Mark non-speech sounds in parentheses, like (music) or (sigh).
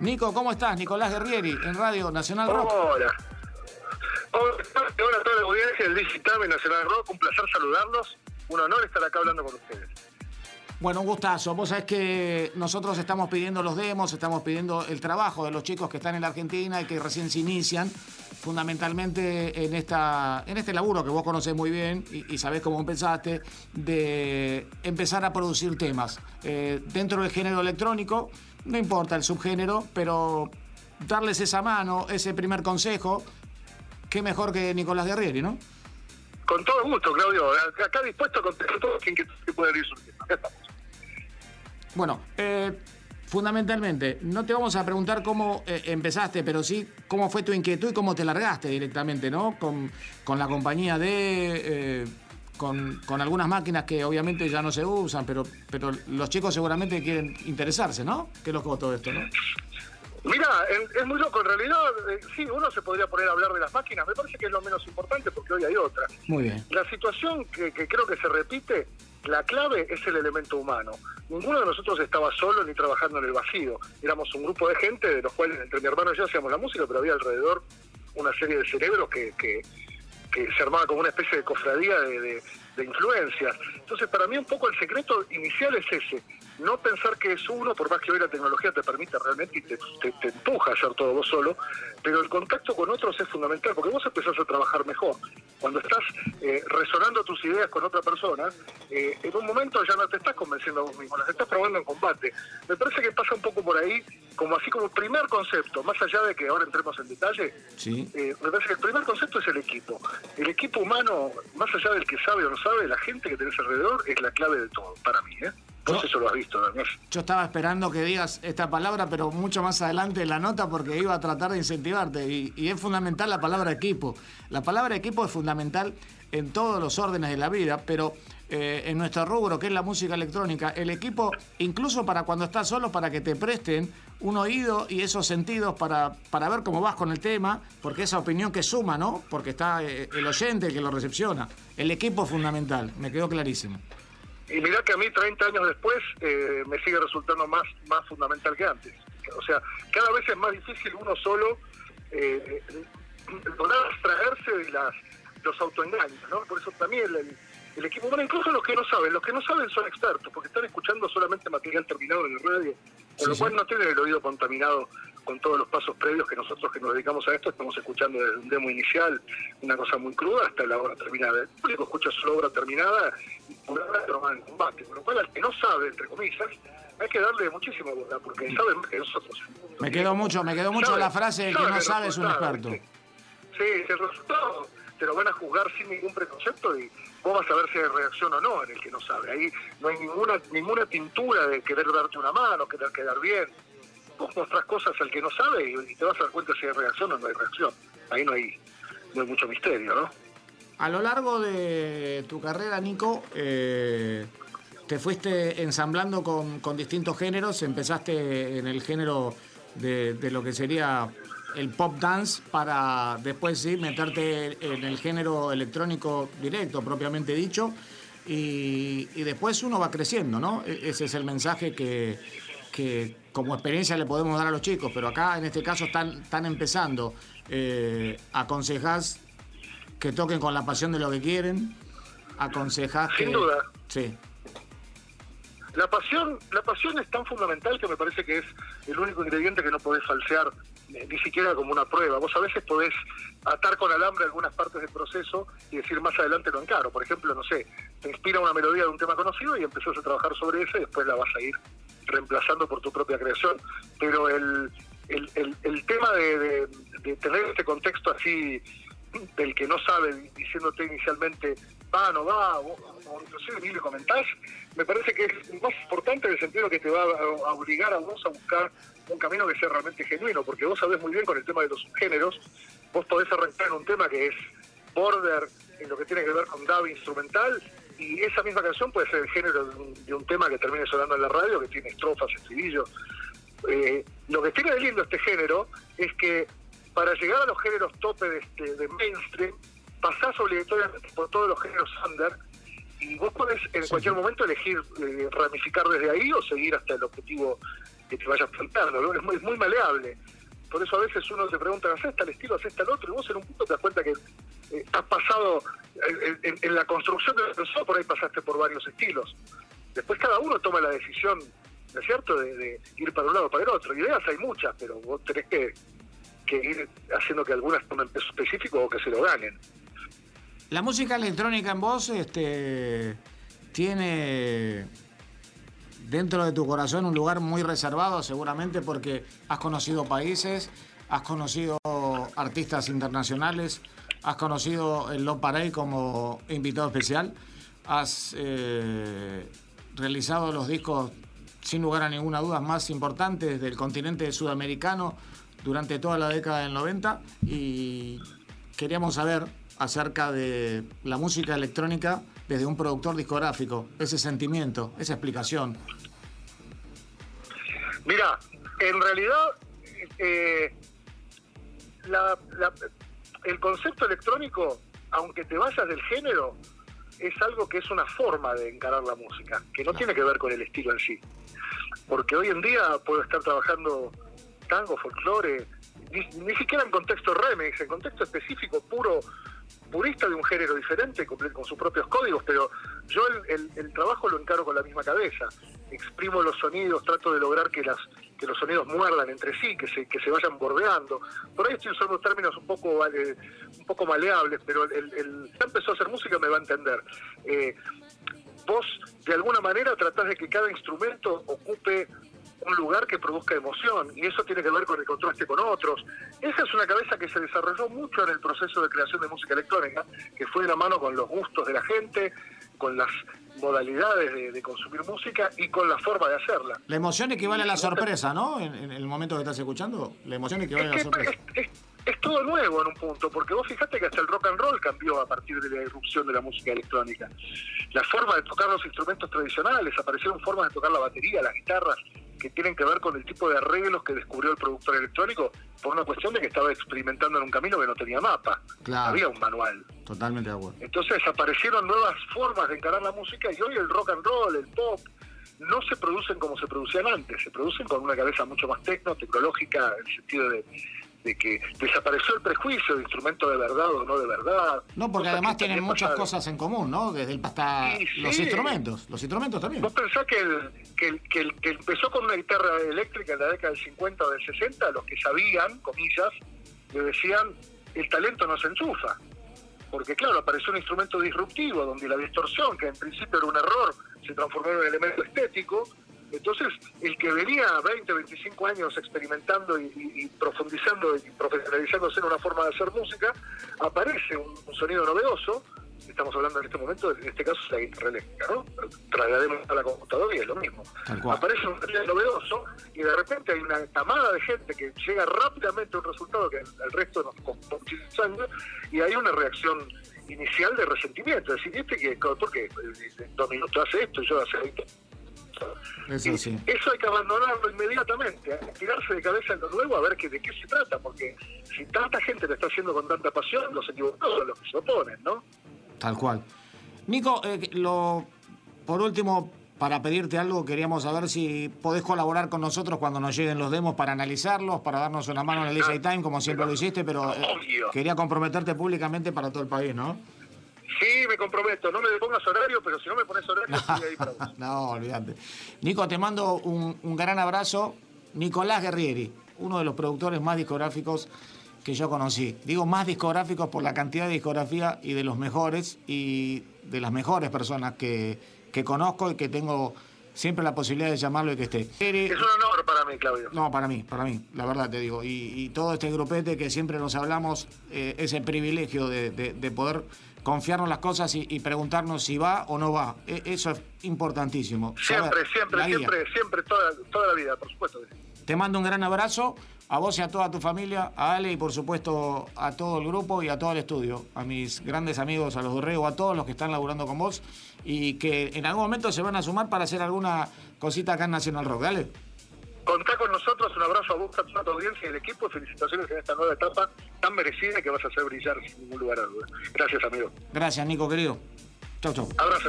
Nico, ¿cómo estás? Nicolás Guerrieri, en Radio Nacional Rock. Hola. Hola, a toda la audiencia del Digitame Nacional Rock. Un placer saludarlos. Un honor estar acá hablando con ustedes. Bueno, un gustazo. Vos sabés que nosotros estamos pidiendo los demos, estamos pidiendo el trabajo de los chicos que están en la Argentina y que recién se inician, fundamentalmente en, esta, en este laburo que vos conocés muy bien y, sabés cómo empezaste, de empezar a producir temas. Eh, dentro del género electrónico, no importa el subgénero, pero darles esa mano, ese primer consejo, qué mejor que Nicolás Guerrieri, ¿no? Con todo gusto, Claudio. Acá dispuesto a contestar todo quien que, pueda ir surgiendo. Bueno, eh, fundamentalmente, no te vamos a preguntar cómo eh, empezaste, pero sí cómo fue tu inquietud y cómo te largaste directamente, ¿no? Con, con la compañía de... Eh, con, con, algunas máquinas que obviamente ya no se usan, pero, pero los chicos seguramente quieren interesarse, ¿no? ¿Qué es lo que todo esto, no? Mira, es muy loco. En realidad, eh, sí, uno se podría poner a hablar de las máquinas. Me parece que es lo menos importante porque hoy hay otra. Muy bien. La situación que, creo que se repite, la clave es el elemento humano. Ninguno de nosotros estaba solo ni trabajando en el vacío. Éramos un grupo de gente, de los cuales entre mi hermano y yo hacíamos la música, pero había alrededor una serie de cerebros que, que, se armaba como una especie de cofradía de influencias. Entonces, para mí un poco el secreto inicial es ese, no pensar que es uno, por más que hoy la tecnología te permite realmente y te, empuja a hacer todo vos solo, pero el contacto con otros es fundamental, porque vos empezás a trabajar mejor. Cuando estás eh, resonando tus ideas con otra persona, eh, en un momento ya no te estás convenciendo a vos mismo, las estás probando en combate. Me parece que pasa un poco por ahí, como así como primer concepto, más allá de que ahora entremos en detalle, eh, me parece que el primer concepto es el equipo. El equipo humano, más allá del que sabe o no sabe, la gente que tenés alrededor es la clave de todo, para mí. ¿eh? Vos eso lo has visto, Daniel. Yo estaba esperando que digas esta palabra, pero mucho más adelante en la nota porque iba a tratar de incentivarte. Y, es fundamental la palabra equipo. La palabra equipo es fundamental en todos los órdenes de la vida, pero eh, en nuestro rubro, que es la música electrónica, el equipo, incluso para cuando estás solo, para que te presten un oído y esos sentidos para, para ver cómo vas con el tema, porque esa opinión que suma, ¿no? Porque está eh, el oyente que lo recepciona. El equipo es fundamental, me quedó clarísimo. Y mirá que a mí 30 años después eh, me sigue resultando más, más fundamental que antes. O sea, cada vez es más difícil uno solo eh, lograr abstraerse de las, los autoengaños, ¿no? Por eso también el, el, equipo, bueno, incluso los que no saben, los que no saben son expertos, porque están escuchando solamente material terminado en el radio, con lo cual no tienen el oído contaminado con todos los pasos previos que nosotros que nos dedicamos a esto estamos escuchando desde un demo inicial, una cosa muy cruda, hasta la obra terminada. El público escucha su obra terminada y por ahora lo en combate. Con lo cual, al que no sabe, entre comillas, hay que darle muchísima bola, porque sabe más que nosotros. Me quedó mucho, me quedó mucho la frase de que no sabe es un experto. Sí, el resultado te lo van a juzgar sin ningún preconcepto y vos vas a ver si hay reacción o no en el que no sabe. Ahí no hay ninguna ninguna tintura de querer darte una mano, querer quedar bien vos mostrás cosas al que no sabe y, te vas a dar cuenta si hay reacción o no hay reacción. Ahí no hay, no hay mucho misterio, ¿no? A lo largo de tu carrera, Nico, eh, te fuiste ensamblando con, distintos géneros, empezaste en el género de, lo que sería el pop dance para después sí meterte en el género electrónico directo, propiamente dicho, y, y después uno va creciendo, ¿no? E-, ese es el mensaje que, que como experiencia le podemos dar a los chicos, pero acá en este caso están, están empezando. Eh, aconsejás que toquen con la pasión de lo que quieren, aconsejás Sin duda. Sí. La pasión, la pasión es tan fundamental que me parece que es el único ingrediente que no podés falsear ni siquiera como una prueba. Vos a veces podés atar con alambre algunas partes del proceso y decir más adelante lo encaro. Por ejemplo, no sé, te inspira una melodía de un tema conocido y empezás a trabajar sobre eso y después la vas a ir reemplazando por tu propia creación. Pero el, el, el, tema de, tener este contexto así del que no sabe, diciéndote inicialmente va, no va, o, inclusive ni le comentás, me parece que es más importante en el sentido que te va a, obligar a vos a buscar un camino que sea realmente genuino, porque vos sabés muy bien con el tema de los subgéneros, vos podés arrancar en un tema que es border en lo que tiene que ver con DAV instrumental y esa misma canción puede ser el género de un, tema que termine sonando en la radio, que tiene estrofas, estribillos. Eh, lo que tiene de lindo este género es que para llegar a los géneros tope de, este, de mainstream, pasás obligatoriamente por todos los géneros under y vos podés en cualquier momento elegir eh, ramificar desde ahí o seguir hasta el objetivo que te vayas faltando, es muy, muy maleable. Por eso a veces uno se pregunta, ¿haces tal estilo, haces tal otro? Y vos en un punto te das cuenta que eh, has pasado eh, en, la construcción del persona, por ahí pasaste por varios estilos. Después cada uno toma la decisión, ¿no es cierto?, de, ir para un lado o para el otro. Ideas hay muchas, pero vos tenés que, ir haciendo que algunas tomen peso específico o que se lo ganen. La música electrónica en vos este, tiene dentro de tu corazón un lugar muy reservado, seguramente porque has conocido países, has conocido artistas internacionales, has conocido el Love Parade como invitado especial, has eh, realizado los discos sin lugar a ninguna duda más importantes del continente sudamericano durante toda la década del 90 y queríamos saber acerca de la música electrónica desde un productor discográfico, ese sentimiento, esa explicación. Mira, en realidad eh, el concepto electrónico, aunque te vayas del género, es algo que es una forma de encarar la música, que no tiene que ver con el estilo en sí. Porque hoy en día puedo estar trabajando tango, folclore, ni, siquiera en contexto remix, en contexto específico, puro, purista de un género diferente, con, sus propios códigos, pero yo el, trabajo lo encaro con la misma cabeza. Exprimo los sonidos, trato de lograr que las que los sonidos muerdan entre sí, que se, que se vayan bordeando. Por ahí estoy usando términos un poco un poco maleables, pero el, el, empezó a hacer música me va a entender. Eh, vos de alguna manera tratás de que cada instrumento ocupe un lugar que produzca emoción y eso tiene que ver con el contraste con otros. Esa es una cabeza que se desarrolló mucho en el proceso de creación de música electrónica, que fue de la mano con los gustos de la gente, con las modalidades de, consumir música y con la forma de hacerla. La emoción equivale a la sorpresa, ¿no? En, el momento que estás escuchando, la emoción equivale a la sorpresa. Es, todo nuevo en un punto, porque vos fijate que hasta el rock and roll cambió a partir de la irrupción de la música electrónica. La forma de tocar los instrumentos tradicionales, aparecieron formas de tocar la batería, las guitarras, que tienen que ver con el tipo de arreglos que descubrió el productor electrónico por una cuestión de que estaba experimentando en un camino que no tenía mapa. Había un manual. Totalmente de acuerdo. Entonces aparecieron nuevas formas de encarar la música y hoy el rock and roll, el pop, no se producen como se producían antes, se producen con una cabeza mucho más tecno, tecnológica, en el sentido de de que desapareció el prejuicio de instrumento de verdad o no de verdad. No, porque además tienen muchas cosas en común, ¿no? Desde el hasta los instrumentos, los instrumentos también. Vos pensás que el, que, el, que, empezó con una guitarra eléctrica en la década del 50 o del 60, los que sabían, comillas, le decían, el talento no se enchufa. Porque claro, apareció un instrumento disruptivo donde la distorsión, que en principio era un error, se transformó en un elemento estético entonces, el que venía 20, 25 años experimentando y, profundizando y profesionalizándose en una forma de hacer música, aparece un, sonido novedoso. Estamos hablando en este momento, en este caso es la guitarra eléctrica, ¿no? Traslademos a la computadora y es lo mismo. Aparece un sonido novedoso y de repente hay una camada de gente que llega rápidamente a un resultado que al resto nos costó años y hay una reacción inicial de resentimiento. Es decir, este que, ¿por qué? Dos minutos hace esto y yo hace 20 eso, sí. eso hay que abandonarlo inmediatamente, tirarse de cabeza en lo nuevo a ver que, de qué se trata, porque si tanta gente lo está haciendo con tanta pasión, los equivocados son los que se oponen, ¿no? Tal cual. Nico, eh, lo, por último, para pedirte algo, queríamos saber si podés colaborar con nosotros cuando nos lleguen los demos para analizarlos, para darnos una mano en el DJ Time, como siempre lo hiciste, pero eh, quería comprometerte públicamente para todo el país, ¿no? Comprometo. No me pongas horario, pero si no me pones horario, estoy ahí. (laughs) No, olvídate. Nico, te mando un, gran abrazo. Nicolás Guerrieri, uno de los productores más discográficos que yo conocí. Digo más discográficos por la cantidad de discografía y de los mejores y de las mejores personas que, que conozco y que tengo siempre la posibilidad de llamarlo y que esté. Es un honor para mí, Claudio. No, para mí, para mí, la verdad te digo. Y, todo este grupete que siempre nos hablamos, eh, ese privilegio de, de poder confiarnos las cosas y, preguntarnos si va o no va. E, eso es importantísimo. Siempre, siempre, siempre, siempre, toda, toda la vida, por supuesto. Te mando un gran abrazo a vos y a toda tu familia, a Ale y por supuesto a todo el grupo y a todo el estudio, a mis grandes amigos, a los Dorrego, a todos los que están laburando con vos y que en algún momento se van a sumar para hacer alguna cosita acá en Nacional Rock. Dale. Contá con nosotros, un abrazo a vos, a toda tu audiencia y el equipo, y felicitaciones en esta nueva etapa tan merecida que vas a hacer brillar sin ningún lugar a duda. Gracias, amigo. Gracias, Nico, querido. Chau, chau. Abrazo.